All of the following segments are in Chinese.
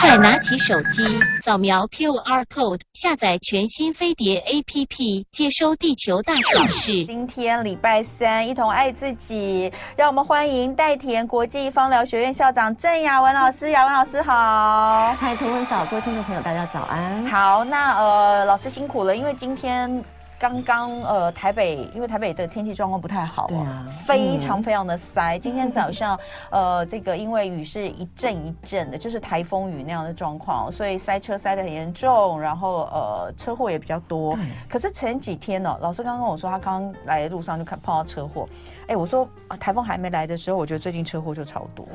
快拿起手机，扫描 QR code，下载全新飞碟 APP，接收地球大小事。今天礼拜三，一同爱自己，让我们欢迎代田国际芳疗学院校长郑雅文老师。雅文老师好，嗨，同文早，各位听众朋友，大家早安。好，那呃，老师辛苦了，因为今天。刚刚呃，台北因为台北的天气状况不太好，对啊，非常非常的塞。嗯、今天早上呃，这个因为雨是一阵一阵的，就是台风雨那样的状况，所以塞车塞的很严重，然后呃，车祸也比较多。可是前几天呢，老师刚刚跟我说，他刚刚来的路上就看碰到车祸。哎，我说啊，台风还没来的时候，我觉得最近车祸就超多。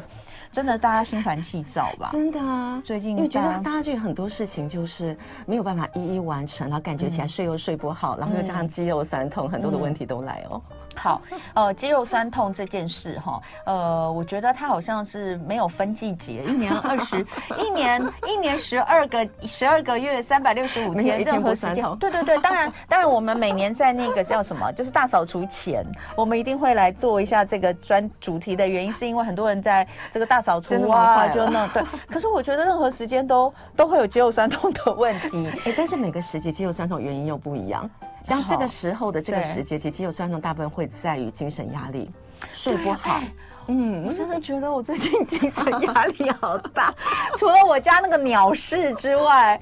真的，大家心烦气躁吧？真的啊，最近因为觉得大家就有很多事情就是没有办法一一完成，然后感觉起来睡又睡不好，然后又加上肌肉酸痛，很多的问题都来哦。好，呃，肌肉酸痛这件事哈，呃，我觉得它好像是没有分季节，一年二十，一年一年十二个十二个月，三百六十五天，任何时间，对对对，当然当然，我们每年在那个叫什么，就是大扫除前，我们一定会来做一下这个专主题的原因，是因为很多人在这个大扫除啊，就那对。可是我觉得任何时间都都会有肌肉酸痛的问题，哎，但是每个时节肌肉酸痛原因又不一样。像这个时候的这个时节，其实肌肉酸痛大部分会在于精神压力，睡不好。嗯，我真的觉得我最近精神 压力好大，除了我家那个鸟事之外，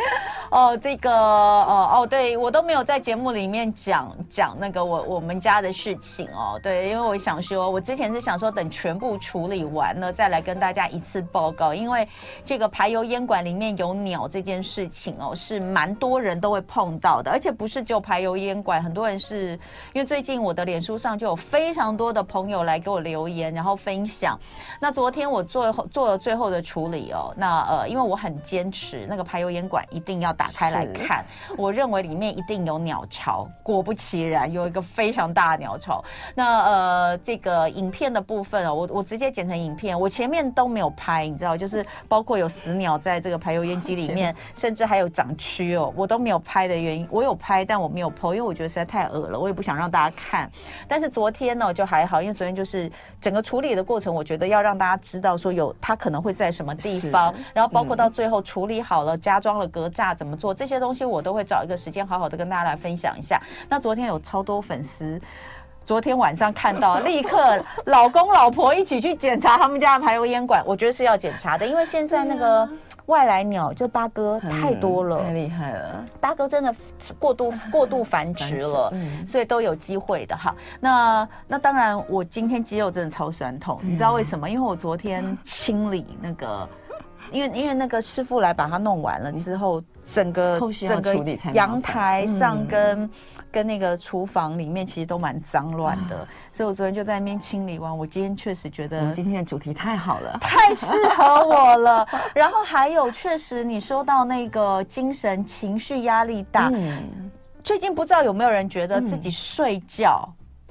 哦，这个，哦哦，对我都没有在节目里面讲讲那个我我们家的事情哦，对，因为我想说，我之前是想说等全部处理完了再来跟大家一次报告，因为这个排油烟管里面有鸟这件事情哦，是蛮多人都会碰到的，而且不是只有排油烟管，很多人是因为最近我的脸书上就有非常多的朋友来给我留言，然后分。分享。那昨天我做做了最后的处理哦。那呃，因为我很坚持那个排油烟管一定要打开来看，我认为里面一定有鸟巢。果不其然，有一个非常大的鸟巢。那呃，这个影片的部分哦，我我直接剪成影片，我前面都没有拍，你知道，就是包括有死鸟在这个排油烟机里面，甚至还有长蛆哦，我都没有拍的原因，我有拍，但我没有 po，因为我觉得实在太恶了，我也不想让大家看。但是昨天呢，就还好，因为昨天就是整个处理的。过程我觉得要让大家知道说有它可能会在什么地方，然后包括到最后处理好了、加装了隔栅怎么做这些东西，我都会找一个时间好好的跟大家来分享一下。那昨天有超多粉丝，昨天晚上看到 立刻老公老婆一起去检查他们家的排油烟管，我觉得是要检查的，因为现在那个。外来鸟就八哥太多了，太厉害了。八哥真的过度 过度繁殖了，嗯，所以都有机会的哈。那那当然，我今天肌肉真的超酸痛，你知道为什么？因为我昨天清理那个，因为因为那个师傅来把它弄完了之后。整个整个阳台上跟、嗯、跟那个厨房里面其实都蛮脏乱的，所以我昨天就在那边清理完。我今天确实觉得，今天的主题太好了，太适合我了。然后还有，确实你说到那个精神情绪压力大，嗯、最近不知道有没有人觉得自己睡觉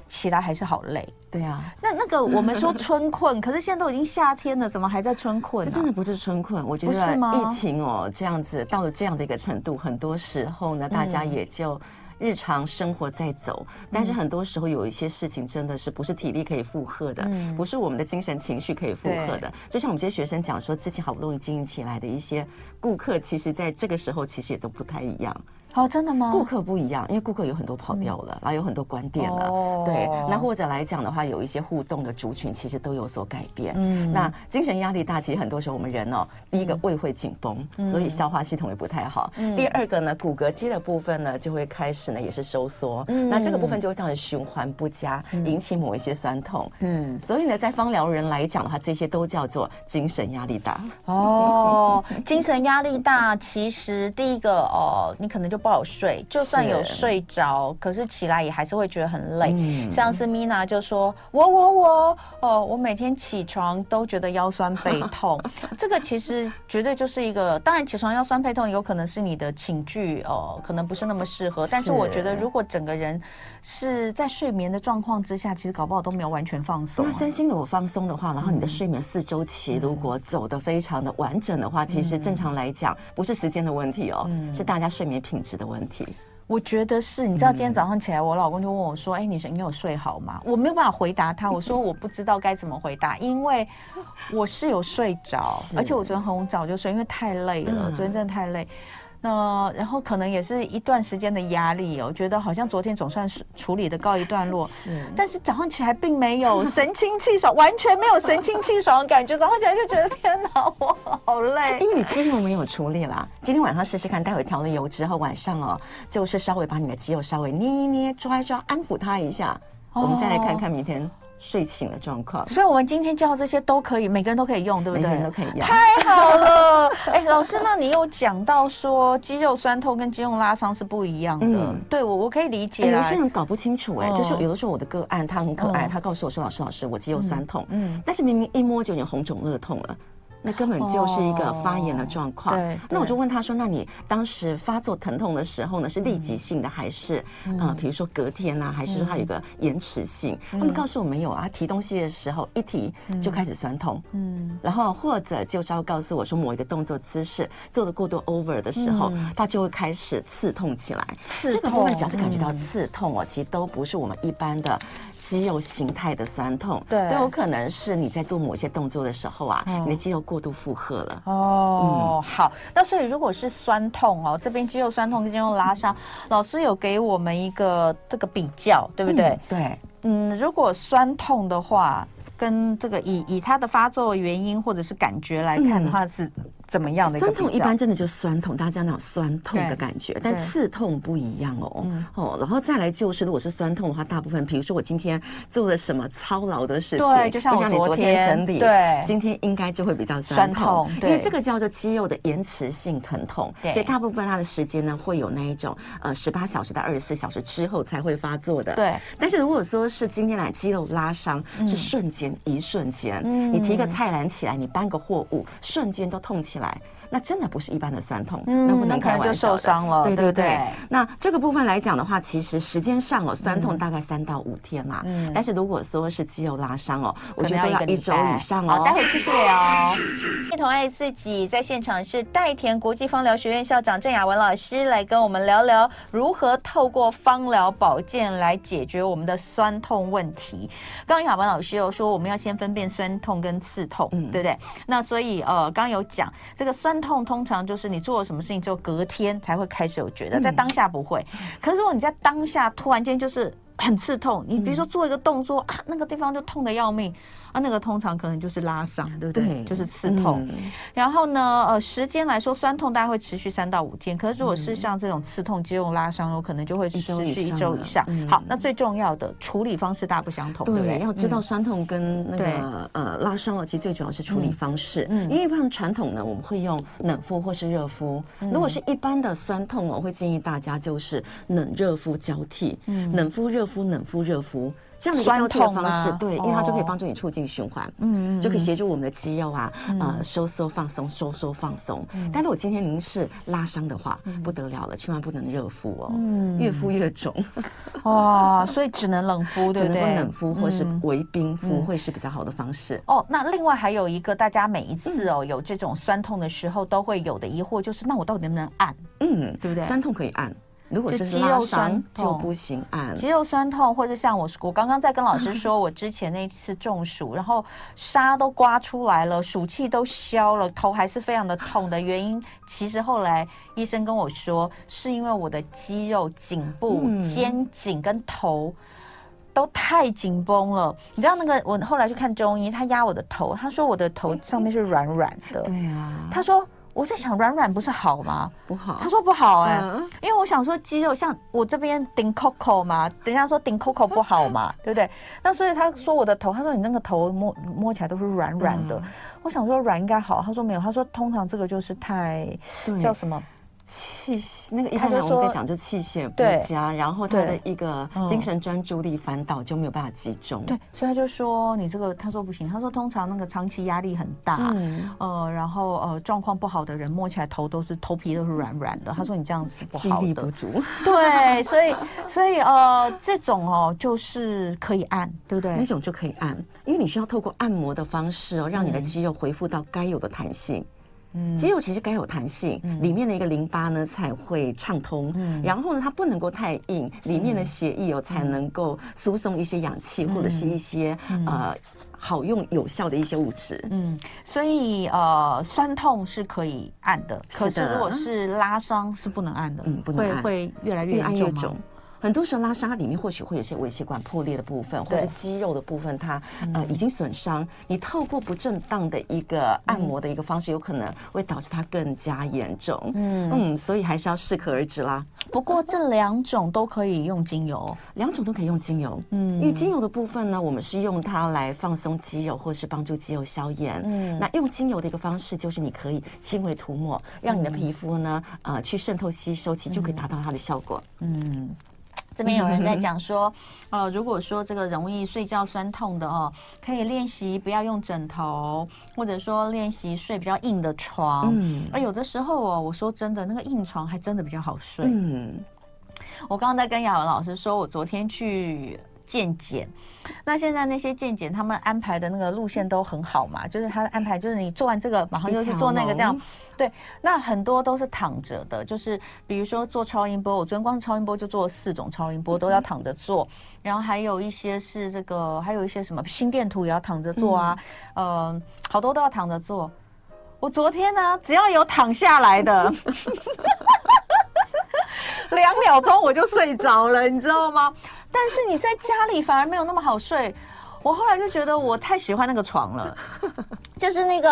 起来还是好累。对啊，那那个我们说春困，可是现在都已经夏天了，怎么还在春困？这真的不是春困，我觉得疫情哦这样子到了这样的一个程度，很多时候呢，大家也就日常生活在走，但是很多时候有一些事情真的是不是体力可以负荷的，不是我们的精神情绪可以负荷的。就像我们这些学生讲说，之前好不容易经营起来的一些顾客，其实在这个时候其实也都不太一样。哦，真的吗？顾客不一样，因为顾客有很多跑掉了，嗯、然后有很多关店了。哦、对，那或者来讲的话，有一些互动的族群其实都有所改变。嗯，那精神压力大，其实很多时候我们人哦，第一个胃会紧绷，嗯、所以消化系统也不太好。嗯，第二个呢，骨骼肌的部分呢就会开始呢也是收缩。嗯，那这个部分就会这样的循环不佳，嗯、引起某一些酸痛。嗯，所以呢，在方疗人来讲的话，这些都叫做精神压力大。哦，精神压力大，其实第一个哦，你可能就不好睡，就。算有睡着，可是起来也还是会觉得很累。嗯、像是 Mina 就说：“我我我哦，我每天起床都觉得腰酸背痛。”这个其实绝对就是一个，当然起床腰酸背痛有可能是你的寝具哦，可能不是那么适合。但是我觉得，如果整个人是在睡眠的状况之下，其实搞不好都没有完全放松。因为身心如果放松的话，然后你的睡眠四周期如果走得非常的完整的话，嗯、其实正常来讲不是时间的问题哦，嗯、是大家睡眠品质的问题。我觉得是，你知道今天早上起来，我老公就问我说：“哎、欸，你你有睡好吗？”我没有办法回答他，我说我不知道该怎么回答，因为我是有睡着，而且我昨天很早就睡，因为太累了，昨天真的太累。那然后可能也是一段时间的压力哦，我觉得好像昨天总算是处理的告一段落，是，但是早上起来并没有神清气爽，完全没有神清气爽的感觉，早上起来就觉得天哪，我好累，因为你肌肉没有处理啦。今天晚上试试看，待会调了油之后，晚上哦，就是稍微把你的肌肉稍微捏一捏、抓一抓，安抚它一下。我们再来看看明天睡醒的状况，所以，我们今天教这些都可以，每个人都可以用，对不对？每个人都可以用，太好了。哎，老师，那你有讲到说肌肉酸痛跟肌肉拉伤是不一样的，嗯、对我我可以理解。有些人搞不清楚、欸，哎、嗯，就是有的时候我的个案他很可爱，嗯、他告诉我说：“老师，老师，我肌肉酸痛。嗯”嗯，但是明明一摸就有点红肿热痛了。那根本就是一个发炎的状况。对，那我就问他说：“那你当时发作疼痛的时候呢，是立即性的还是呃，比如说隔天啊，还是说它有一个延迟性？”他们告诉我没有啊，提东西的时候一提就开始酸痛。嗯，然后或者就是要告诉我说某一个动作姿势做的过多 over 的时候，它就会开始刺痛起来。这个部分只要是感觉到刺痛哦，其实都不是我们一般的。肌肉形态的酸痛，对，都有可能是你在做某些动作的时候啊，嗯、你的肌肉过度负荷了。哦，嗯、好，那所以如果是酸痛哦，这边肌肉酸痛跟肌肉拉伤，嗯、老师有给我们一个这个比较，对不对？嗯、对，嗯，如果酸痛的话，跟这个以以它的发作原因或者是感觉来看的话是。怎么样的酸痛？一般真的就酸痛，大家那种酸痛的感觉。但刺痛不一样哦。哦，然后再来就是，如果是酸痛的话，大部分，比如说我今天做了什么操劳的事情，对，就像你昨天整理，对，今天应该就会比较酸痛。因为这个叫做肌肉的延迟性疼痛，所以大部分它的时间呢，会有那一种呃十八小时到二十四小时之后才会发作的。对。但是如果说是今天来肌肉拉伤，是瞬间一瞬间，你提个菜篮起来，你搬个货物，瞬间都痛起起来。那真的不是一般的酸痛，嗯、那不能开玩笑，就受伤了，对对对。对？那这个部分来讲的话，其实时间上哦，酸痛大概三到五天嘛。嗯。但是如果说是肌肉拉伤哦，我觉得要一周以上哦。好，待会继续聊。一同爱自己，在现场是代田国际芳疗学院校长郑雅文老师来跟我们聊聊如何透过芳疗保健来解决我们的酸痛问题。刚刚雅文老师有说，我们要先分辨酸痛跟刺痛，嗯，对不对？那所以呃，刚刚有讲这个酸。酸痛通常就是你做了什么事情之后，隔天才会开始有觉得，在当下不会。可是如果你在当下突然间就是很刺痛，你比如说做一个动作啊，那个地方就痛得要命。啊，那个通常可能就是拉伤，对不对？对，就是刺痛。嗯、然后呢，呃，时间来说，酸痛大概会持续三到五天。可是如果是像这种刺痛、肌肉拉伤，有可能就会持续一周以上。嗯、好，那最重要的处理方式大不相同，对，对不对？要知道酸痛跟那个、嗯、呃拉伤了，其实最主要是处理方式。嗯，因为一般传统呢，我们会用冷敷或是热敷。嗯、如果是一般的酸痛，我会建议大家就是冷热敷交替。嗯，冷敷热敷，冷敷热敷。这样的一个交替的方式，对，因为它就可以帮助你促进循环，嗯，就可以协助我们的肌肉啊，呃，收缩放松，收缩放松。但是我今天您是拉伤的话，不得了了，千万不能热敷哦，嗯，越敷越肿，哇，所以只能冷敷，对不对？只能冷敷或是微冰敷会是比较好的方式。哦，那另外还有一个，大家每一次哦有这种酸痛的时候都会有的疑惑，就是那我到底能不能按？嗯，对不对？酸痛可以按。如果是肌肉酸痛就不行按，肌肉酸痛或者像我，我刚刚在跟老师说，我之前那一次中暑，然后痧都刮出来了，暑气都消了，头还是非常的痛的原因，其实后来医生跟我说，是因为我的肌肉颈部、肩颈跟头都太紧绷了。你知道那个，我后来去看中医，他压我的头，他说我的头上面是软软的。对啊，他说。我在想软软不是好吗？不好。他说不好哎、欸，嗯、因为我想说肌肉像我这边顶 Coco 嘛，等一下说顶 Coco 不好嘛，对不对？那所以他说我的头，他说你那个头摸摸起来都是软软的。嗯、我想说软应该好，他说没有，他说通常这个就是太叫什么？气血那个一般我们在讲就气血不佳，然后他的一个精神专注力反倒就没有办法集中。对，所以他就说你这个他说不行，他说通常那个长期压力很大，嗯、呃，然后呃状况不好的人摸起来头都是头皮都是软软的。他说你这样子不好力不足。对，所以所以呃这种哦就是可以按，对不对？那种就可以按，因为你需要透过按摩的方式哦，让你的肌肉恢复到该有的弹性。嗯，肌肉其实该有弹性，嗯、里面的一个淋巴呢才会畅通。嗯，然后呢，它不能够太硬，里面的血液哦才能够输送一些氧气、嗯、或者是一些、嗯、呃好用有效的一些物质。嗯，所以呃酸痛是可以按的，可是如果是拉伤是不能按的，嗯，不能按，会会越来越严重吗？很多时候拉伤里面或许会有些微血管破裂的部分，或者肌肉的部分，它呃已经损伤。你透过不正当的一个按摩的一个方式，有可能会导致它更加严重。嗯嗯，所以还是要适可而止啦。不过这两种都可以用精油，两种都可以用精油。嗯，因为精油的部分呢，我们是用它来放松肌肉，或是帮助肌肉消炎。嗯，那用精油的一个方式就是你可以轻微涂抹，让你的皮肤呢呃去渗透吸收，其实就可以达到它的效果。嗯。这边有人在 讲说，呃，如果说这个容易睡觉酸痛的哦，可以练习不要用枕头，或者说练习睡比较硬的床。嗯，而有的时候哦，我说真的，那个硬床还真的比较好睡。嗯，我刚刚在跟雅文老师说，我昨天去。健检，那现在那些健检，他们安排的那个路线都很好嘛，就是他的安排，就是你做完这个，马上就去做那个，这样。对，那很多都是躺着的，就是比如说做超音波，我昨天光是超音波就做了四种超音波，都要躺着做，然后还有一些是这个，还有一些什么心电图也要躺着做啊，嗯、呃，好多都要躺着做。我昨天呢，只要有躺下来的，两秒钟我就睡着了，你知道吗？但是你在家里反而没有那么好睡，我后来就觉得我太喜欢那个床了，就是那个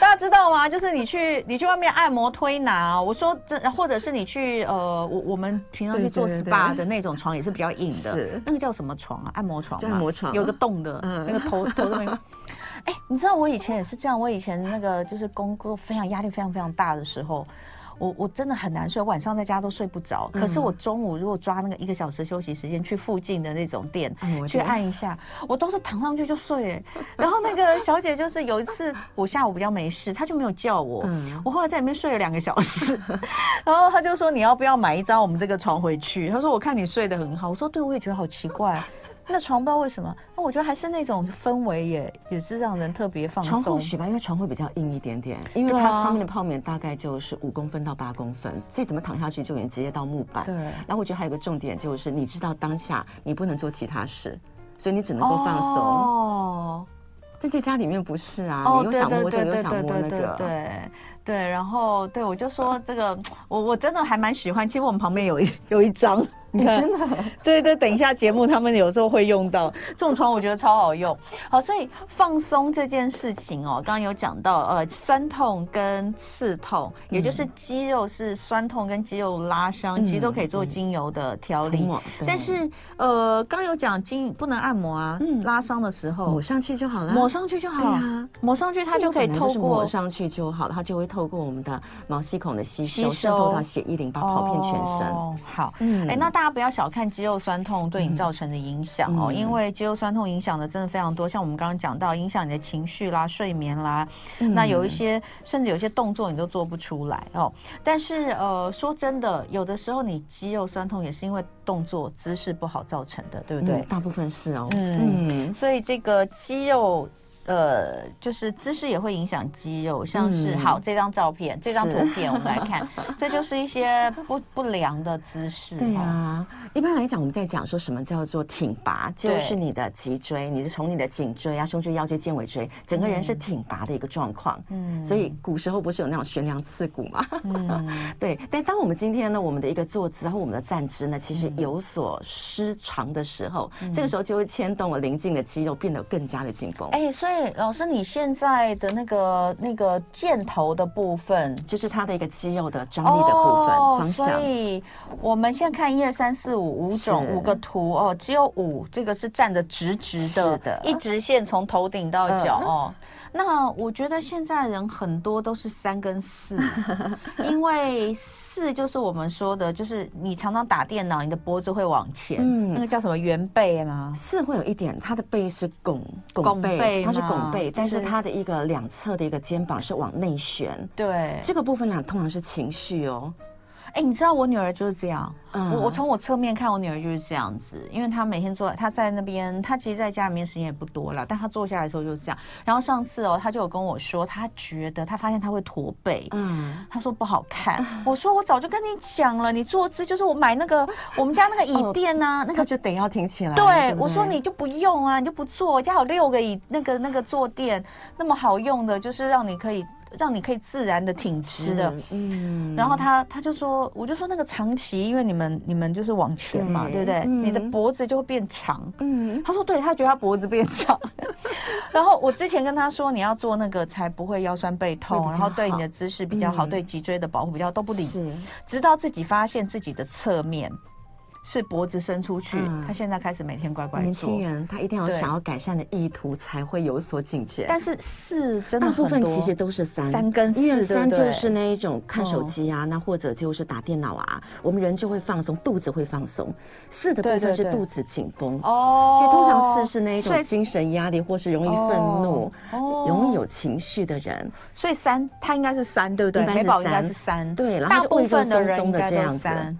大家知道吗？就是你去你去外面按摩推拿，我说这或者是你去呃我我们平常去做 SPA 的那种床也是比较硬的，是那个叫什么床啊？按摩床，按摩床有个洞的，嗯、那个头头的那个。哎，你知道我以前也是这样，我以前那个就是工作非常压力非常非常大的时候。我我真的很难睡，晚上在家都睡不着。可是我中午如果抓那个一个小时休息时间去附近的那种店去按一下，我都是躺上去就睡。然后那个小姐就是有一次我下午比较没事，她就没有叫我。我后来在里面睡了两个小时，然后她就说，你要不要买一张我们这个床回去？她说我看你睡得很好。我说对，我也觉得好奇怪。那床不知道为什么，那我觉得还是那种氛围也也是让人特别放松。床或许吧，因为床会比较硬一点点，因为它上面的泡棉大概就是五公分到八公分，所以怎么躺下去就已经直接到木板。对。然后我觉得还有个重点就是，你知道当下你不能做其他事，所以你只能够放松。哦。但在家里面不是啊，你又想摸这个，又想摸那个。对。对，然后对我就说这个，我我真的还蛮喜欢。其实我们旁边有一有一张。你看，真的，对对，等一下节目他们有时候会用到这种床，我觉得超好用。好，所以放松这件事情哦，刚刚有讲到，呃，酸痛跟刺痛，也就是肌肉是酸痛跟肌肉拉伤，嗯、其实都可以做精油的调理。嗯、但是，呃，刚有讲精不能按摩啊，嗯、拉伤的时候抹上去就好了，抹上去就好。对啊，抹上去它就可以透过抹上去就好，它就会透过我们的毛细孔的吸收，渗透到血液淋巴，跑遍全身。哦，好，嗯，哎，那大。大家不要小看肌肉酸痛对你造成的影响哦，嗯、因为肌肉酸痛影响的真的非常多，像我们刚刚讲到，影响你的情绪啦、睡眠啦，嗯、那有一些甚至有些动作你都做不出来哦。但是呃，说真的，有的时候你肌肉酸痛也是因为动作姿势不好造成的，对不对？嗯、大部分是哦。嗯，嗯，所以这个肌肉。呃，就是姿势也会影响肌肉，像是、嗯、好这张照片，这张图片我们来看，这就是一些不不良的姿势。对呀、啊，一般来讲，我们在讲说什么叫做挺拔，就是你的脊椎，你是从你的颈椎啊、胸椎、腰椎、肩尾椎，整个人是挺拔的一个状况。嗯，所以古时候不是有那种悬梁刺股吗？嗯，对。但当我们今天呢，我们的一个坐姿和我们的站姿呢，其实有所失常的时候，嗯、这个时候就会牵动了邻近的肌肉，变得更加的紧绷。哎，所以。对，老师，你现在的那个那个箭头的部分，就是它的一个肌肉的张力的部分、哦、方向。所以我们现在看一二三四五五种五个图哦，只有五这个是站的直直的，是的，一直线从头顶到脚哦。嗯那我觉得现在人很多都是三跟四，因为四就是我们说的，就是你常常打电脑，你的脖子会往前，嗯，那个叫什么圆背吗？四会有一点，它的背是拱拱背，拱背它是拱背，但是它的一个两侧的一个肩膀是往内旋，对，这个部分呢通常是情绪哦。哎，你知道我女儿就是这样。嗯、我我从我侧面看，我女儿就是这样子，因为她每天坐，她在那边，她其实在家里面时间也不多了，但她坐下来的时候就是这样。然后上次哦，她就有跟我说，她觉得她发现她会驼背，嗯，她说不好看。我说我早就跟你讲了，你坐姿就是我买那个我们家那个椅垫呢、啊，哦、那个就得要挺起来。对，对对我说你就不用啊，你就不坐，我家有六个椅，那个那个坐垫那么好用的，就是让你可以。让你可以自然的挺直的，嗯，然后他他就说，我就说那个长期，因为你们你们就是往前嘛，对，对不对？嗯、你的脖子就会变长，嗯，他说对，他觉得他脖子变长，然后我之前跟他说，你要做那个才不会腰酸背痛，然后对你的姿势比较好，嗯、对脊椎的保护比较都不理，直到自己发现自己的侧面。是脖子伸出去，嗯、他现在开始每天乖乖。年轻人他一定要想要改善的意图才会有所警觉。但是四真的大部分其实都是三，三跟四，因为三就是那一种看手机啊，哦、那或者就是打电脑啊，我们人就会放松，肚子会放松。四的部分是肚子紧绷哦，所以通常四是那一种精神压力或是容易愤怒、哦、容易有情绪的人。所以三他应该是三，对不对？美宝应该是三，对，然后就部分的人应该都是三。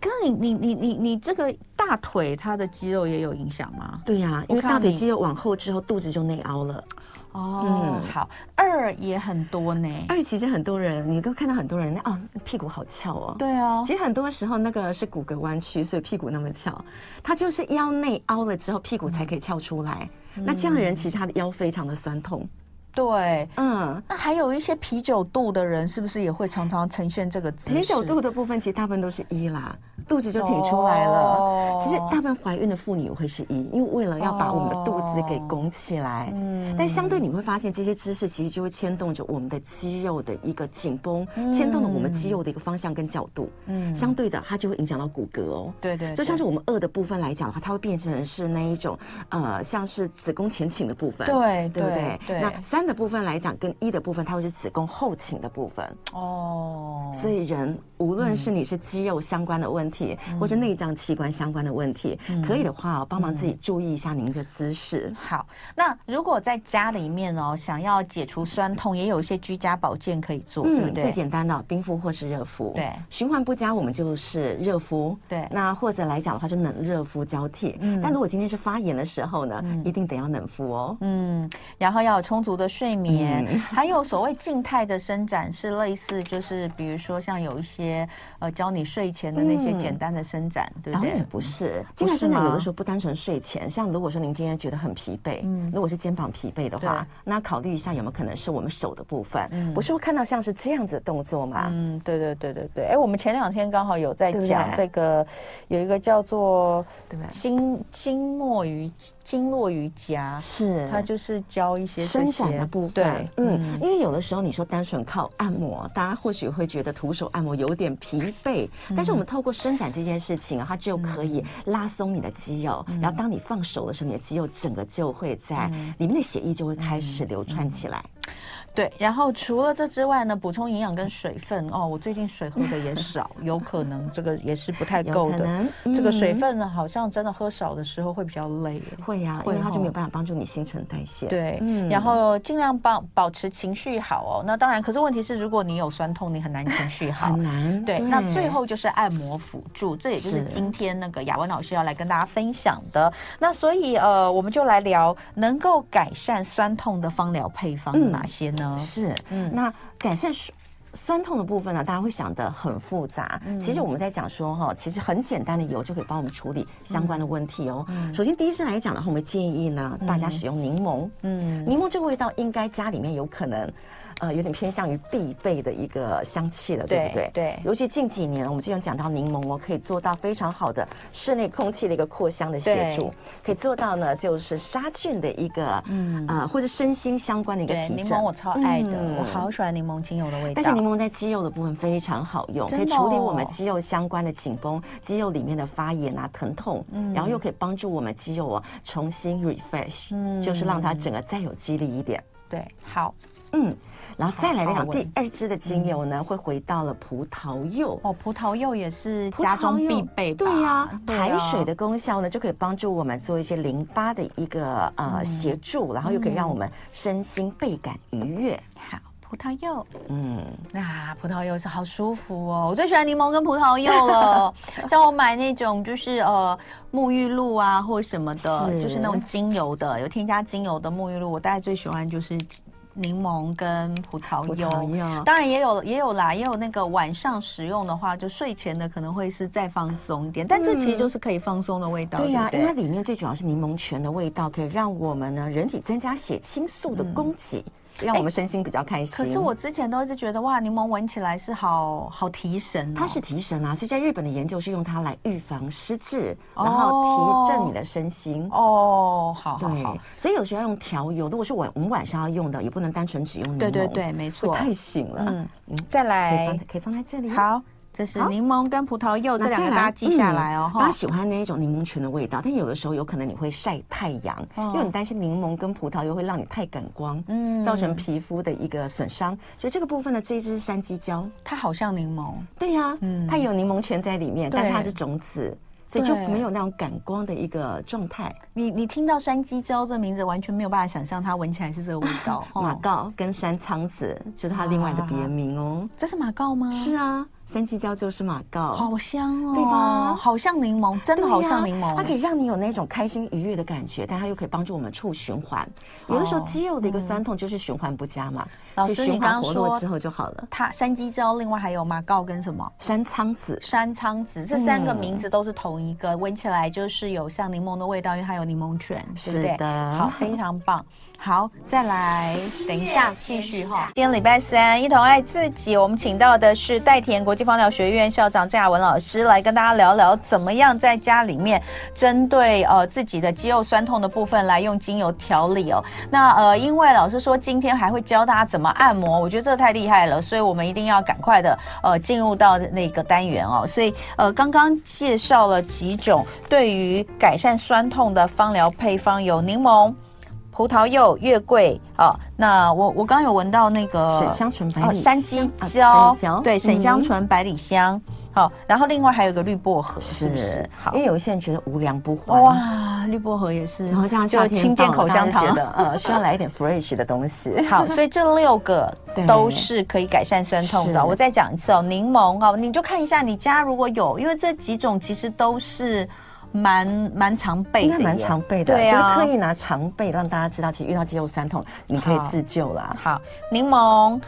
可是你你你你你这个大腿它的肌肉也有影响吗？对呀、啊，因为大腿肌肉往后之后，肚子就内凹了。哦，嗯、好，二也很多呢。二其实很多人，你都看到很多人那哦，屁股好翘哦。对啊，其实很多时候那个是骨骼弯曲，所以屁股那么翘。它就是腰内凹了之后，屁股才可以翘出来。嗯、那这样的人，其实他的腰非常的酸痛。对，嗯，那还有一些啤酒肚的人，是不是也会常常呈现这个姿势？啤酒肚的部分，其实大部分都是一啦。肚子就挺出来了。哦、其实大部分怀孕的妇女会是一，因为为了要把我们的肚子给拱起来。嗯、哦。但相对你会发现，这些姿势其实就会牵动着我们的肌肉的一个紧绷，嗯、牵动了我们肌肉的一个方向跟角度。嗯。相对的，它就会影响到骨骼哦。对，对对。就像是我们二的部分来讲的话，它会变成是那一种呃，像是子宫前倾的部分。对。对不对？对。那三的部分来讲，跟一的部分，它会是子宫后倾的部分。哦。所以人无论是你是肌肉相关的问题。或者内脏器官相关的问题，嗯、可以的话哦，帮忙自己注意一下您的姿势。好，那如果在家里面哦，想要解除酸痛，也有一些居家保健可以做，嗯、对不对？最简单的冰敷或是热敷。对，循环不佳，我们就是热敷。对，那或者来讲的话，就冷热敷交替。嗯，但如果今天是发炎的时候呢，嗯、一定得要冷敷哦。嗯，然后要有充足的睡眠，嗯、还有所谓静态的伸展，是类似就是比如说像有一些呃教你睡前的那些。简单的伸展，对不对？当然不是，静态伸展有的时候不单纯睡前，像如果说您今天觉得很疲惫，嗯，如果是肩膀疲惫的话，那考虑一下有没有可能是我们手的部分，嗯，不是会看到像是这样子的动作吗？嗯，对对对对对。哎，我们前两天刚好有在讲这个，有一个叫做经经络瑜经络瑜伽，是。它就是教一些伸展的部分。对，嗯，因为有的时候你说单纯靠按摩，大家或许会觉得徒手按摩有点疲惫，但是我们透过伸展这件事情啊，它就可以拉松你的肌肉，嗯、然后当你放手的时候，你的肌肉整个就会在里面的血液就会开始流窜起来。对，然后除了这之外呢，补充营养跟水分哦。我最近水喝的也少，有可能这个也是不太够的。嗯、这个水分呢，好像真的喝少的时候会比较累。会呀、啊，因为它就没有办法帮助你新陈代谢。对，嗯、然后尽量保保持情绪好哦。那当然，可是问题是，如果你有酸痛，你很难情绪好。很难。对，对那最后就是按摩辅助，这也就是今天那个雅文老师要来跟大家分享的。那所以呃，我们就来聊能够改善酸痛的芳疗配方有哪些呢？嗯、是。嗯，那改善酸酸痛的部分呢，大家会想得很复杂。嗯、其实我们在讲说哈，其实很简单的油就可以帮我们处理相关的问题哦。嗯、首先，第一次来讲的话，我们建议呢，大家使用柠檬。嗯，柠檬这个味道应该家里面有可能。呃，有点偏向于必备的一个香气了，对不对？对。尤其近几年，我们经常讲到柠檬哦，可以做到非常好的室内空气的一个扩香的协助，可以做到呢，就是杀菌的一个，嗯啊，或者身心相关的一个提振。柠檬我超爱的，我好喜欢柠檬精油的味道。但是柠檬在肌肉的部分非常好用，可以处理我们肌肉相关的紧绷、肌肉里面的发炎啊、疼痛，然后又可以帮助我们肌肉啊重新 refresh，就是让它整个再有肌力一点。对，好，嗯。然后再来讲第二支的精油呢，会回到了葡萄柚哦，葡萄柚也是家中必备。对呀，排水的功效呢，就可以帮助我们做一些淋巴的一个呃协助，然后又可以让我们身心倍感愉悦。好。葡萄柚，嗯，啊，葡萄柚是好舒服哦，我最喜欢柠檬跟葡萄柚了。像我买那种就是呃沐浴露啊，或什么的，是就是那种精油的，有添加精油的沐浴露，我大概最喜欢就是。柠檬跟葡萄柚，萄当然也有也有啦，也有那个晚上食用的话，就睡前的可能会是再放松一点，但这其实就是可以放松的味道。嗯、对呀、啊，因为里面最主要是柠檬泉的味道，可以让我们呢人体增加血清素的供给。嗯让我们身心比较开心。可是我之前都一直觉得哇，柠檬闻起来是好好提神。它是提神啊，所以在日本的研究是用它来预防失智，然后提振你的身心。哦，好，对，所以有时候要用调油。如果是晚我们晚上要用的，也不能单纯只用柠檬。对对对，没错，太醒了。嗯嗯，再来可以放可以放在这里。好。这是柠檬跟葡萄柚这两个大家记下来哦。大家喜欢那一种柠檬泉的味道，但有的时候有可能你会晒太阳，因为你担心柠檬跟葡萄柚会让你太感光，嗯，造成皮肤的一个损伤。所以这个部分呢，这一支山鸡椒，它好像柠檬，对呀，嗯，它有柠檬泉在里面，但是它是种子，所以就没有那种感光的一个状态。你你听到山鸡椒这名字，完全没有办法想象它闻起来是这个味道。马告跟山苍子就是它另外的别名哦。这是马告吗？是啊。山鸡椒就是马告，好香哦，对吧？好像柠檬，真的好像柠檬，啊。它可以让你有那种开心愉悦的感觉，但它又可以帮助我们促循环。哦、有的时候肌肉的一个酸痛就是循环不佳嘛。老师，你刚刚说之后就好了。它山鸡椒，另外还有马告跟什么？山苍子。山苍子这三个名字都是同一个，闻、嗯、起来就是有像柠檬的味道，因为它有柠檬泉，对不对？是的。好，非常棒。好，再来，等一下继续哈。今天礼拜三，一同爱自己，我们请到的是代田国际芳疗学院校长郑雅文老师来跟大家聊聊，怎么样在家里面针对呃自己的肌肉酸痛的部分来用精油调理哦。那呃，因为老师说今天还会教大家怎么按摩，我觉得这太厉害了，所以我们一定要赶快的呃进入到那个单元哦。所以呃，刚刚介绍了几种对于改善酸痛的芳疗配方，有柠檬。葡萄柚、月桂啊，那我我刚刚有闻到那个沈香醇百里香，山鸡椒，对，沈香醇百里香，好，然后另外还有个绿薄荷，是不是？好，因为有一些人觉得无良不欢，哇，绿薄荷也是，然后这样就清健口香糖的，呃，需要来一点 fresh 的东西。好，所以这六个都是可以改善酸痛的。我再讲一次哦，柠檬哦，你就看一下你家如果有，因为这几种其实都是。蛮蛮常备的，应该蛮常备的，对啊，就是刻意拿常备让大家知道，其实遇到肌肉酸痛，你可以自救啦。好，柠檬、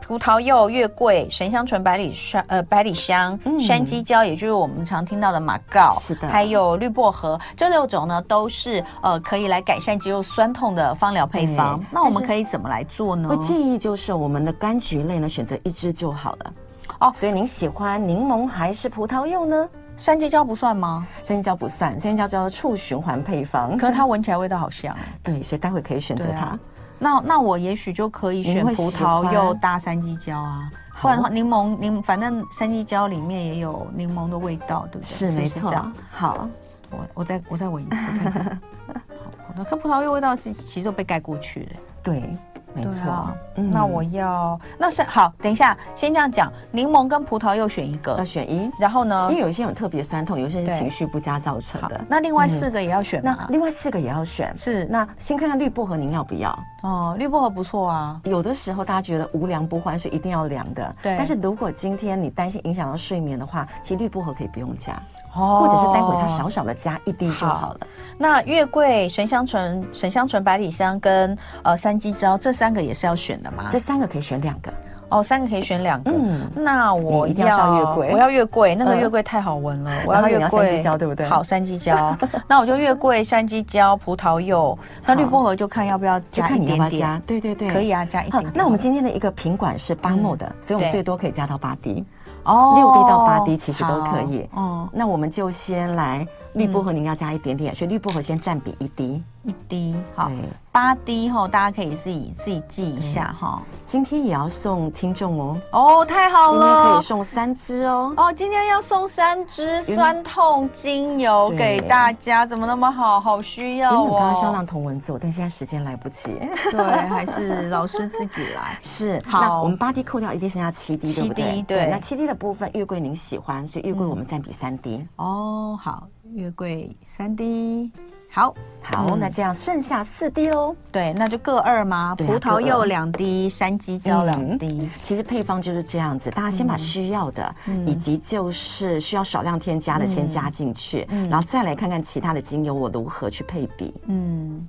葡萄柚、月桂、神香醇、百里香、呃百里香、山鸡椒，也就是我们常听到的马告，是的，还有绿薄荷，这六种呢都是呃可以来改善肌肉酸痛的芳疗配方。那我们可以怎么来做呢？会建议就是我们的柑橘类呢，选择一支就好了。哦，所以您喜欢柠檬还是葡萄柚呢？山鸡椒不算吗？山鸡椒不算，山鸡椒叫做促循环配方。可是它闻起来味道好香。对，所以待会可以选择它。啊、那那我也许就可以选葡萄柚搭山鸡椒啊，不然的话柠檬柠，反正山鸡椒里面也有柠檬的味道，对不对？是，没错。好，我我再我再闻一次看看。好，可葡萄柚味道是其实都被盖过去的。对。没错，啊嗯、那我要那是好，等一下先这样讲，柠檬跟葡萄柚选一个，要选一，然后呢？因为有一些有特别酸痛，有一些是情绪不佳造成的。那另外四个也要选吗？那另外四个也要选，是。那先看看绿薄荷，您要不要？哦，绿薄荷不错啊。有的时候大家觉得无凉不欢，是一定要凉的。对。但是如果今天你担心影响到睡眠的话，其实绿薄荷可以不用加。或者是待会它少少的加一滴就好了。好，那月桂、神香醇、神香醇、百里香跟呃山鸡椒这三个也是要选的吗？这三个可以选两个。哦，三个可以选两个。嗯，那我一定要上月桂，我要月桂，那个月桂太好闻了。我要月桂，山鸡椒对不对？好，山鸡椒。那我就月桂、山鸡椒、葡萄柚。那绿薄荷就看要不要加一点点。对对对，可以啊，加一点点。那我们今天的一个品管是八目的，所以我们最多可以加到八滴。哦，六滴到八滴其实都可以。哦，那我们就先来绿薄荷，您要加一点点，所以绿薄荷先占比一滴。一滴，好，八滴哈，大家可以自己自己记一下哈。今天也要送听众哦，哦，太好了，今天可以送三支哦。哦，今天要送三支酸痛精油给大家，怎么那么好？好需要哦。因为我刚刚是要让同文做，但现在时间来不及。对，还是老师自己来。是，好，我们八滴扣掉，一定剩下七滴，对不对？对，那七滴的部分，月桂您喜欢，所以月桂我们占比三滴。哦，好。月桂三滴。好，好，嗯、那这样剩下四滴喽。对，那就各二吗？葡萄柚两滴，山鸡椒两滴、嗯。其实配方就是这样子，大家先把需要的，嗯、以及就是需要少量添加的先加进去，嗯、然后再来看看其他的精油我如何去配比。嗯，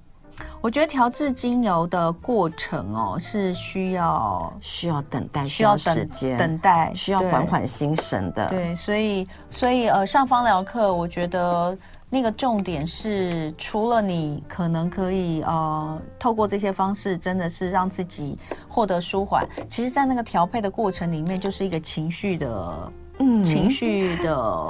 我觉得调制精油的过程哦，是需要需要等待，需要时间等待，需要缓缓心神的。对，所以所以呃，上方疗课，我觉得。那个重点是，除了你可能可以呃，透过这些方式，真的是让自己获得舒缓。其实，在那个调配的过程里面，就是一个情绪的，嗯，情绪的，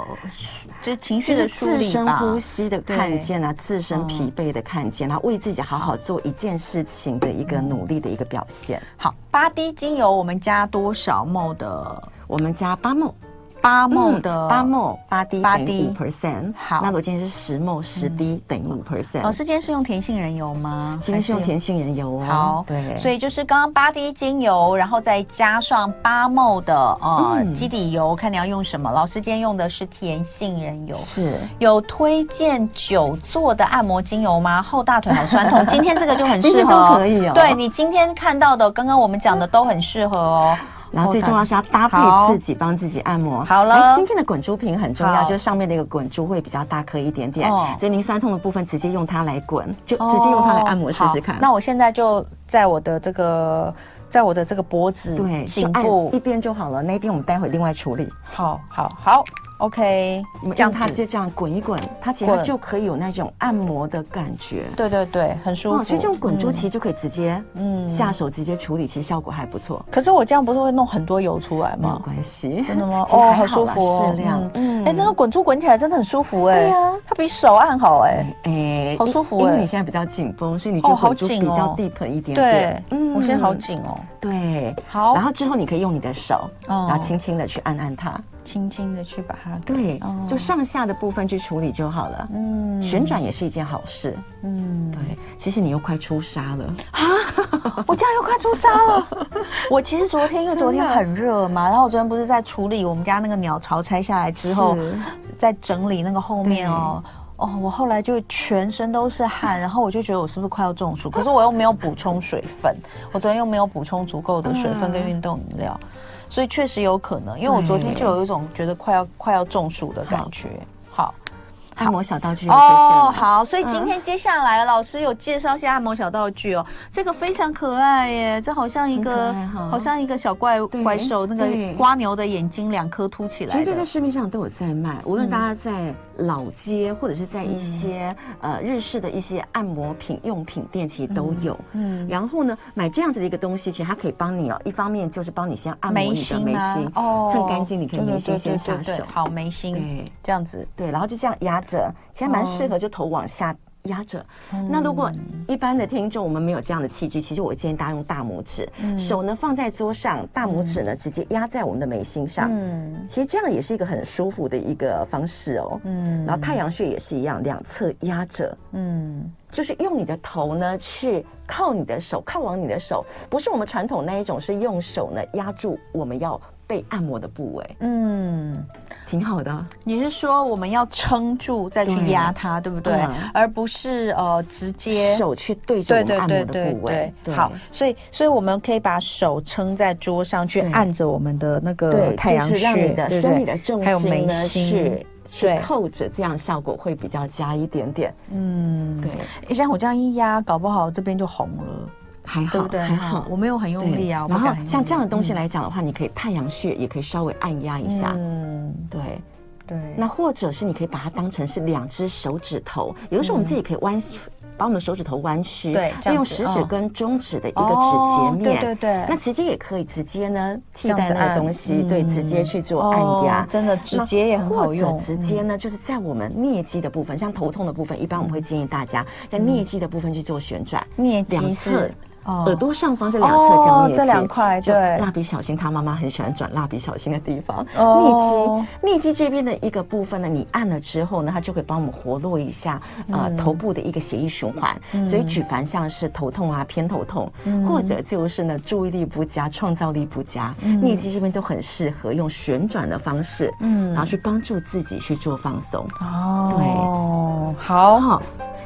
就情绪的梳理。自身呼吸的看见啊，自身疲惫的看见，然后为自己好好做一件事情的一个努力的一个表现。好，八滴精油，我们加多少 ml 的？我们加八 ml。八 ml 的八 ml 八滴八滴五 percent，好，那我今天是十 ml 十滴等于五 percent。老师今天是用甜杏仁油吗？今天是用甜杏仁油哦。好，对，所以就是刚刚八滴精油，然后再加上八 ml 的呃基底油，看你要用什么。老师今天用的是甜杏仁油，是有推荐久坐的按摩精油吗？后大腿好酸痛，今天这个就很适合，可以哦。对你今天看到的，刚刚我们讲的都很适合哦。然后最重要是要搭配自己帮自己按摩。好了，今天的滚珠瓶很重要，就是上面那个滚珠会比较大颗一点点，所以您酸痛的部分直接用它来滚，就直接用它来按摩试试看。那我现在就在我的这个，在我的这个脖子、对颈部一边就好了，那边我们待会另外处理。好，好，好。OK，让它就这样滚一滚，它其实就可以有那种按摩的感觉。对对对，很舒服。所以这种滚珠其实就可以直接嗯下手直接处理，其实效果还不错。可是我这样不是会弄很多油出来吗？没关系，真的吗？哦，好舒服，适量。嗯，哎，那个滚珠滚起来真的很舒服哎。对呀，它比手按好哎。哎，好舒服哎。因为你现在比较紧绷，所以你就滚珠比较 deep 一点点。对，嗯，我现在好紧哦。对，好。然后之后你可以用你的手，然后轻轻的去按按它。轻轻的去把它对，就上下的部分去处理就好了。嗯，旋转也是一件好事。嗯，对，其实你又快出沙了啊！我这样又快出沙了。我其实昨天因为昨天很热嘛，然后我昨天不是在处理我们家那个鸟巢拆下来之后，在整理那个后面哦哦，我后来就全身都是汗，然后我就觉得我是不是快要中暑？可是我又没有补充水分，我昨天又没有补充足够的水分跟运动饮料。所以确实有可能，因为我昨天就有一种觉得快要快要中暑的感觉。好。按摩小道具哦，好，所以今天接下来老师有介绍一些按摩小道具哦，这个非常可爱耶，这好像一个好像一个小怪怪兽，那个瓜牛的眼睛两颗凸起来。其实这在市面上都有在卖，无论大家在老街或者是在一些呃日式的一些按摩品用品店，其实都有。嗯，然后呢，买这样子的一个东西，其实它可以帮你哦，一方面就是帮你先按摩你的眉心哦，蹭干净，你可以眉心先下手，好眉心，对，这样子，对，然后就这样压着。其实蛮适合，就头往下压着。嗯、那如果一般的听众我们没有这样的器具，其实我建议大家用大拇指，嗯、手呢放在桌上，大拇指呢直接压在我们的眉心上。嗯，其实这样也是一个很舒服的一个方式哦。嗯，然后太阳穴也是一样，两侧压着。嗯，就是用你的头呢去靠你的手，靠往你的手，不是我们传统那一种，是用手呢压住我们要被按摩的部位。嗯。挺好的，你是说我们要撑住再去压它，对不对？而不是呃直接手去对着我们按摩的部位。好，所以所以我们可以把手撑在桌上去按着我们的那个太阳穴，让你的生理的重心呢去去扣着，这样效果会比较佳一点点。嗯，对。像我这样一压，搞不好这边就红了。还好，还好，我没有很用力啊。然后像这样的东西来讲的话，你可以太阳穴也可以稍微按压一下。嗯，对对。那或者是你可以把它当成是两只手指头，有的时候我们自己可以弯，把我们的手指头弯曲，对，用食指跟中指的一个指节面，对对对。那直接也可以直接呢替代那个东西，对，直接去做按压，真的直接也很好用。或者直接呢，就是在我们颞肌的部分，像头痛的部分，一般我们会建议大家在颞肌的部分去做旋转，颞肌两侧。耳朵上方这两侧叫颞肌，这两块对。蜡笔小新他妈妈很喜欢转蜡笔小新的地方，颞肌，颞肌这边的一个部分呢，你按了之后呢，它就会帮我们活络一下呃头部的一个血液循环。所以举凡像是头痛啊、偏头痛，或者就是呢注意力不佳、创造力不佳，颞肌这边就很适合用旋转的方式，嗯，然后去帮助自己去做放松。哦，对，好。好。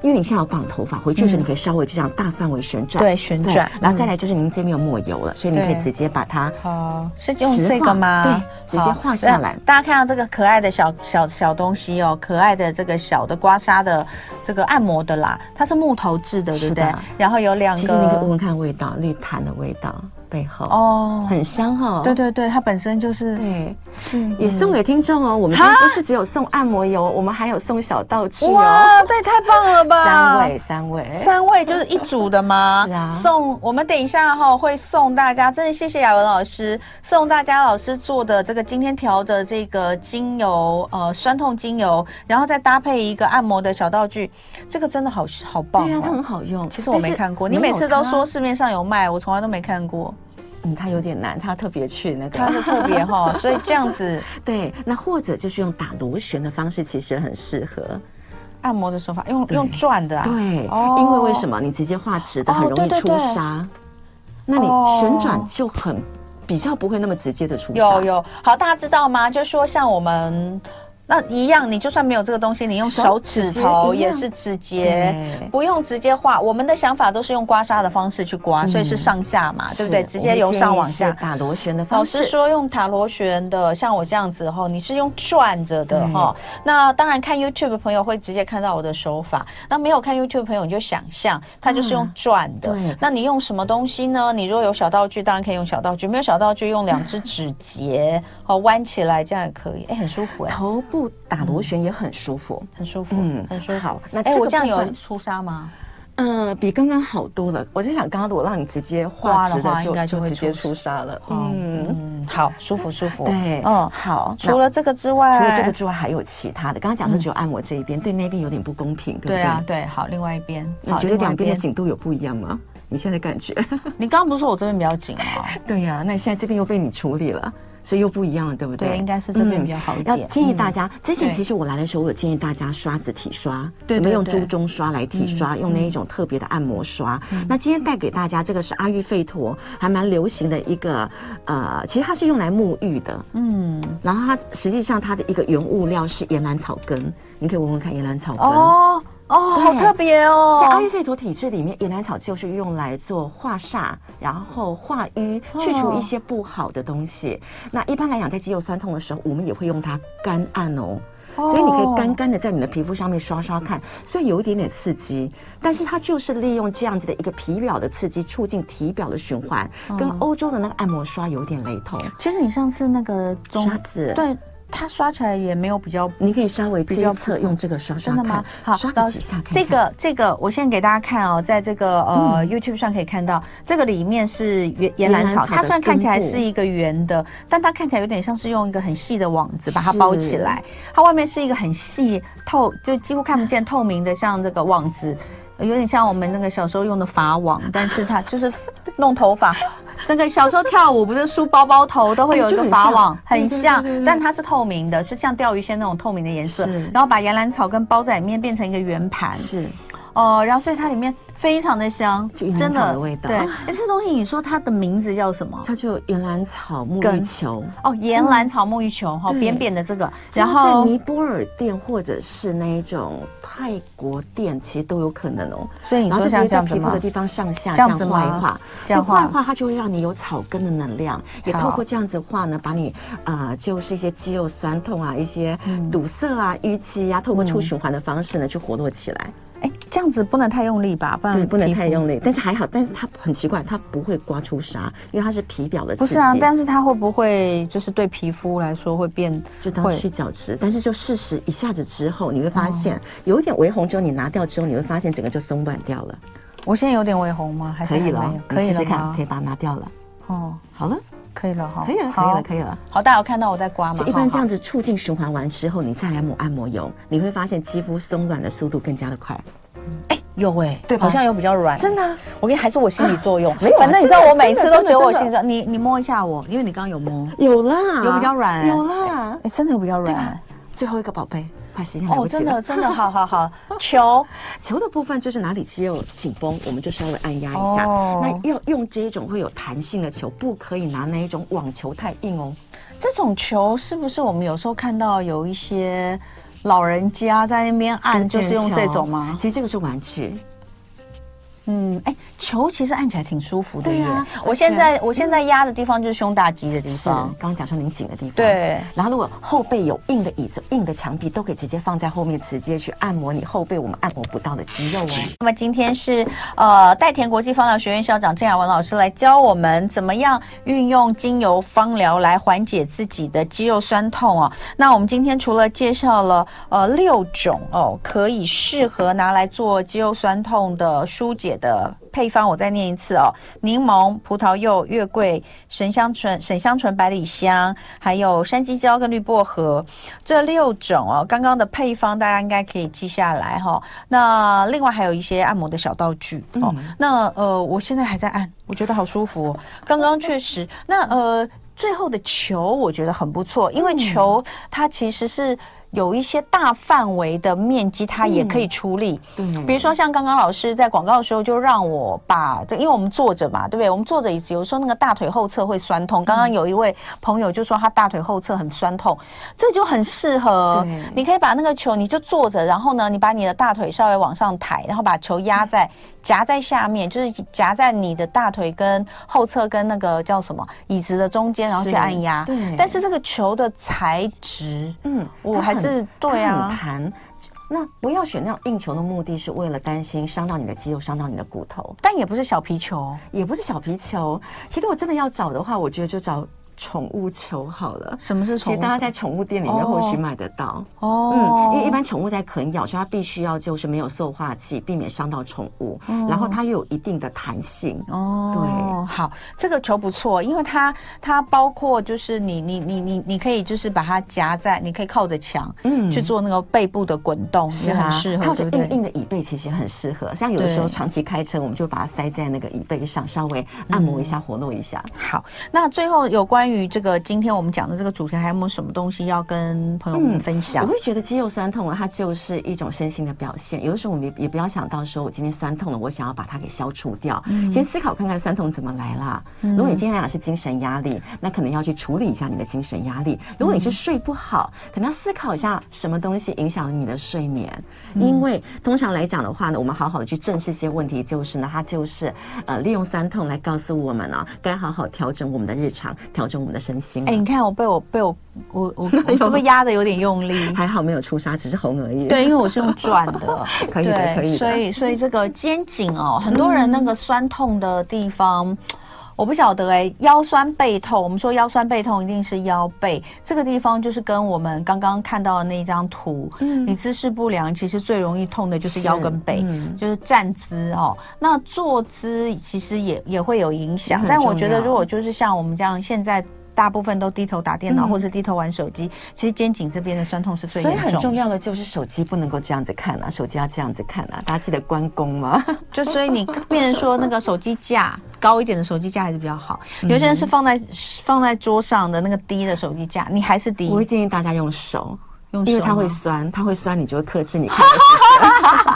因为你现在有绑头发，回去的时候你可以稍微就这样大范围旋转，对，旋转。然后再来就是您这边有抹油了，所以你可以直接把它哦，是用这个吗？对，直接画下来。大家看到这个可爱的小小小东西哦，可爱的这个小的刮痧的这个按摩的啦，它是木头制的，对不对？然后有两个，其实你可以闻闻看味道，绿檀的味道。背后哦，很香哈。对对对，它本身就是对，是也送给听众哦。我们今天不是只有送按摩油，我们还有送小道具哦。哇，这也太棒了吧！三位，三位，三位就是一组的吗？是啊。送我们等一下哈会送大家，真的谢谢雅文老师送大家老师做的这个今天调的这个精油，呃，酸痛精油，然后再搭配一个按摩的小道具，这个真的好好棒。对啊，它很好用。其实我没看过，你每次都说市面上有卖，我从来都没看过。嗯，它有点难，它特别去那个，它是特别哈，所以这样子，对，那或者就是用打螺旋的方式，其实很适合。按摩的手法，用用转的啊，对，哦，因为为什么？你直接画直的很容易出痧，那你旋转就很比较不会那么直接的出痧。有有，好，大家知道吗？就是说像我们。那一样，你就算没有这个东西，你用手指头也是指节，不用直接画。我们的想法都是用刮痧的方式去刮，所以是上下嘛，对不对？直接由上往下打螺旋的方式。老师说用打螺旋的，像我这样子哈，你是用转着的哈。那当然看 YouTube 的朋友会直接看到我的手法，那没有看 YouTube 的朋友你就想象，它就是用转的。对。那你用什么东西呢？你如果有小道具，当然可以用小道具；没有小道具，用两只指节哦弯起来，这样也可以。哎，很舒服哎。头部。打螺旋也很舒服，很舒服，嗯，很舒服。好，那哎，我这样有出痧吗？嗯，比刚刚好多了。我就想，刚刚的我让你直接画直的，应该就会直接出痧了。嗯，好，舒服舒服。对，嗯，好。除了这个之外，除了这个之外，还有其他的。刚刚讲说只有按摩这一边，对那边有点不公平，对不对？对啊，对。好，另外一边，你觉得两边的紧度有不一样吗？你现在感觉？你刚刚不是说我这边比较紧吗？对呀，那现在这边又被你处理了。所以又不一样了，对不对？对，应该是这边比较好一点。要建议大家，之前其实我来的时候，我有建议大家刷子体刷，对，我们用猪中刷来体刷，用那一种特别的按摩刷。那今天带给大家这个是阿育吠陀，还蛮流行的一个，呃，其实它是用来沐浴的，嗯。然后它实际上它的一个原物料是岩兰草根，你可以闻闻看岩兰草根。哦。哦，好特别哦！在阿育吠陀体质里面，岩兰草就是用来做化煞，然后化瘀，去除一些不好的东西。那一般来讲，在肌肉酸痛的时候，我们也会用它干按哦。所以你可以干干的在你的皮肤上面刷刷看，虽然有一点点刺激，但是它就是利用这样子的一个皮表的刺激，促进体表的循环，跟欧洲的那个按摩刷有点雷同。其实你上次那个刷子，对。它刷起来也没有比较，你可以稍微比较侧用这个刷刷看，真的吗？好，刷几下看看。这个这个，我现在给大家看哦，在这个呃 YouTube 上可以看到，这个里面是岩岩兰草，它虽然看起来是一个圆的，但它看起来有点像是用一个很细的网子把它包起来，它外面是一个很细透，就几乎看不见透明的，像这个网子，有点像我们那个小时候用的法网，但是它就是弄头发。那个小时候跳舞不是梳包包头都会有一个法网，很像，但它是透明的，是像钓鱼线那种透明的颜色，然后把岩兰草跟包在里面变成一个圆盘，是，哦，然后所以它里面。非常的香，就真的，的味道。对，哎，这东西你说它的名字叫什么？它就岩兰草沐浴球。哦，岩兰草沐浴球哈，扁扁的这个。然后在尼泊尔店或者是那一种泰国店，其实都有可能哦。所以你说像这样子吗？皮肤的地方上下这样画一画，这样画一画，它就会让你有草根的能量。也透过这样子画呢，把你呃，就是一些肌肉酸痛啊，一些堵塞啊、淤积啊，透过促循环的方式呢，去活络起来。哎，这样子不能太用力吧？不然对，不能太用力。但是还好，但是它很奇怪，它不会刮出痧，因为它是皮表的。不是啊，但是它会不会就是对皮肤来说会变？就当去角质，但是就事实一下子之后，你会发现有一点微红之后，你拿掉之后，你会发现整个就松软掉了。我现在有点微红吗？还是可以了，可以试试看，可以把它拿掉了。哦，好了。可以了哈，可以了，可以了，可以了。好，大家有看到我在刮吗？一般这样子促进循环完之后，你再来抹按摩油，你会发现肌肤松软的速度更加的快。哎，有哎、欸，对，好像有比较软，真的、啊。我跟你还是我心理作用，啊、没有、啊。反正你知道，我每次都觉得我心理作用。你你摸一下我，因为你刚刚有摸，有啦，有比较软、欸，有啦，真的有比较软、啊。最后一个宝贝，怕时间来不及了。哦，真的真的，好好好。球球的部分就是哪里肌肉紧绷，我们就稍微按压一下。哦、那要用这种会有弹性的球，不可以拿那一种网球太硬哦。这种球是不是我们有时候看到有一些？老人家在那边按，就是用这种吗？其实这个是玩具。嗯，哎，球其实按起来挺舒服的。对呀，我现在我现在压的地方就是胸大肌的地方。刚刚讲说拧紧的地方。对。然后如果后背有硬的椅子、硬的墙壁，都可以直接放在后面，直接去按摩你后背我们按摩不到的肌肉哦。那么今天是呃代田国际芳疗学院校长郑雅文老师来教我们怎么样运用精油芳疗来缓解自己的肌肉酸痛哦。那我们今天除了介绍了呃六种哦可以适合拿来做肌肉酸痛的疏解的配方，我再念一次哦：柠檬、葡萄柚、月桂、神香醇、沈香醇、百里香，还有山鸡椒跟绿薄荷这六种哦。刚刚的配方大家应该可以记下来哈、哦。那另外还有一些按摩的小道具哦。嗯、那呃，我现在还在按，我觉得好舒服、哦。刚刚确实，那呃，最后的球我觉得很不错，因为球它其实是。有一些大范围的面积，它也可以出力。嗯，比如说像刚刚老师在广告的时候就让我把这，因为我们坐着嘛，对不对？我们坐着椅子，有时候那个大腿后侧会酸痛。刚刚有一位朋友就说他大腿后侧很酸痛，这就很适合。你可以把那个球，你就坐着，然后呢，你把你的大腿稍微往上抬，然后把球压在夹在下面，就是夹在你的大腿跟后侧跟那个叫什么椅子的中间，然后去按压。对。但是这个球的材质，嗯，我还是。是，对啊，很弹。那不要选那种硬球的目的是为了担心伤到你的肌肉，伤到你的骨头。但也不是小皮球，也不是小皮球。其实我真的要找的话，我觉得就找。宠物球好了，什么是宠物？其实大家在宠物店里面或许买得到哦。嗯，因为一般宠物在啃咬，所以它必须要就是没有塑化剂，避免伤到宠物。哦、然后它又有一定的弹性哦。对，好，这个球不错，因为它它包括就是你你你你你可以就是把它夹在，你可以靠着墙，嗯，去做那个背部的滚动，是很适合。靠着硬硬的椅背其实很适合。像有的时候长期开车，我们就把它塞在那个椅背上，稍微按摩一下，活动一下。好，那最后有关。关于这个，今天我们讲的这个主题，还有没有什么东西要跟朋友们分享？嗯、我会觉得肌肉酸痛啊，它就是一种身心的表现。有的时候我们也也不要想到说，我今天酸痛了，我想要把它给消除掉。嗯、先思考看看酸痛怎么来啦。嗯、如果你今天来讲是精神压力，那可能要去处理一下你的精神压力。如果你是睡不好，可能要思考一下什么东西影响了你的睡眠。嗯、因为通常来讲的话呢，我们好好的去正视一些问题，就是呢，它就是呃利用酸痛来告诉我们呢、啊，该好好调整我们的日常，调整。我们的身心，哎，你看我被我被我我 我是不是压的有点用力？还好没有出痧，只是红而已。对，因为我是用转的，可以的，可以的。所以所以这个肩颈哦，很多人那个酸痛的地方，嗯、我不晓得哎，腰酸背痛，我们说腰酸背痛一定是腰背这个地方，就是跟我们刚刚看到的那一张图，嗯，你姿势不良，其实最容易痛的就是腰跟背，嗯、就是站姿哦。那坐姿其实也也会有影响，但我觉得如果就是像我们这样现在。大部分都低头打电脑，或是低头玩手机。其实肩颈这边的酸痛是最严重的。所以很重要的就是手机不能够这样子看啊，手机要这样子看啊。大家记得关公嘛？就所以你变成说那个手机架高一点的手机架还是比较好。有些人是放在放在桌上的那个低的手机架，你还是低。我会建议大家用手，用，因为它会酸，它会酸，你就会克制你看的时间。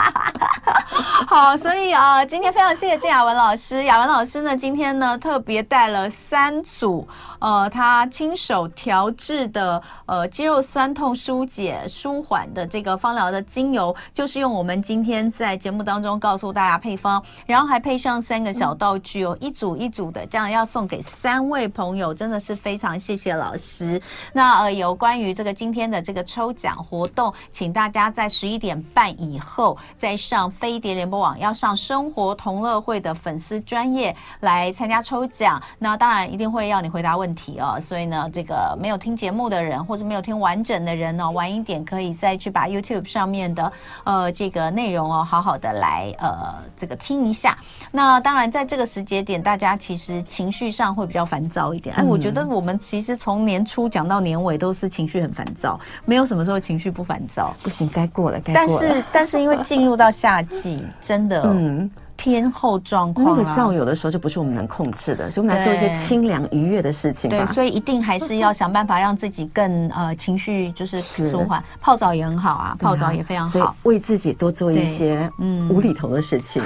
好，所以啊，今天非常谢谢郑雅文老师。雅文老师呢，今天呢特别带了三组，呃，他亲手调制的呃肌肉酸痛疏解舒缓的这个芳疗的精油，就是用我们今天在节目当中告诉大家配方，然后还配上三个小道具哦，一组一组的，这样要送给三位朋友，真的是非常谢谢老师。那呃，有关于这个今天的这个抽抽奖活动，请大家在十一点半以后再上飞碟联播网要上生活同乐会的粉丝专业来参加抽奖，那当然一定会要你回答问题哦。所以呢，这个没有听节目的人或者没有听完整的人呢、晚一点可以再去把 YouTube 上面的呃这个内容哦，好好的来呃这个听一下。那当然，在这个时节点，大家其实情绪上会比较烦躁一点。哎，我觉得我们其实从年初讲到年尾都是情绪很烦躁，没有什么时候情绪不烦躁。不行，该过了，该过了。但是 但是因为进入到夏季。真的，嗯。天后状况，那个燥有的时候就不是我们能控制的，所以我们来做一些清凉愉悦的事情吧。对，所以一定还是要想办法让自己更 呃情绪就是舒缓，泡澡也很好啊，泡澡也非常好，为自己多做一些嗯无厘头的事情。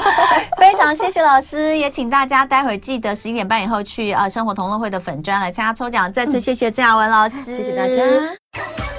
非常谢谢老师，也请大家待会儿记得十一点半以后去呃生活同乐会的粉砖来参加抽奖。再次谢谢郑雅文老师，谢谢大家。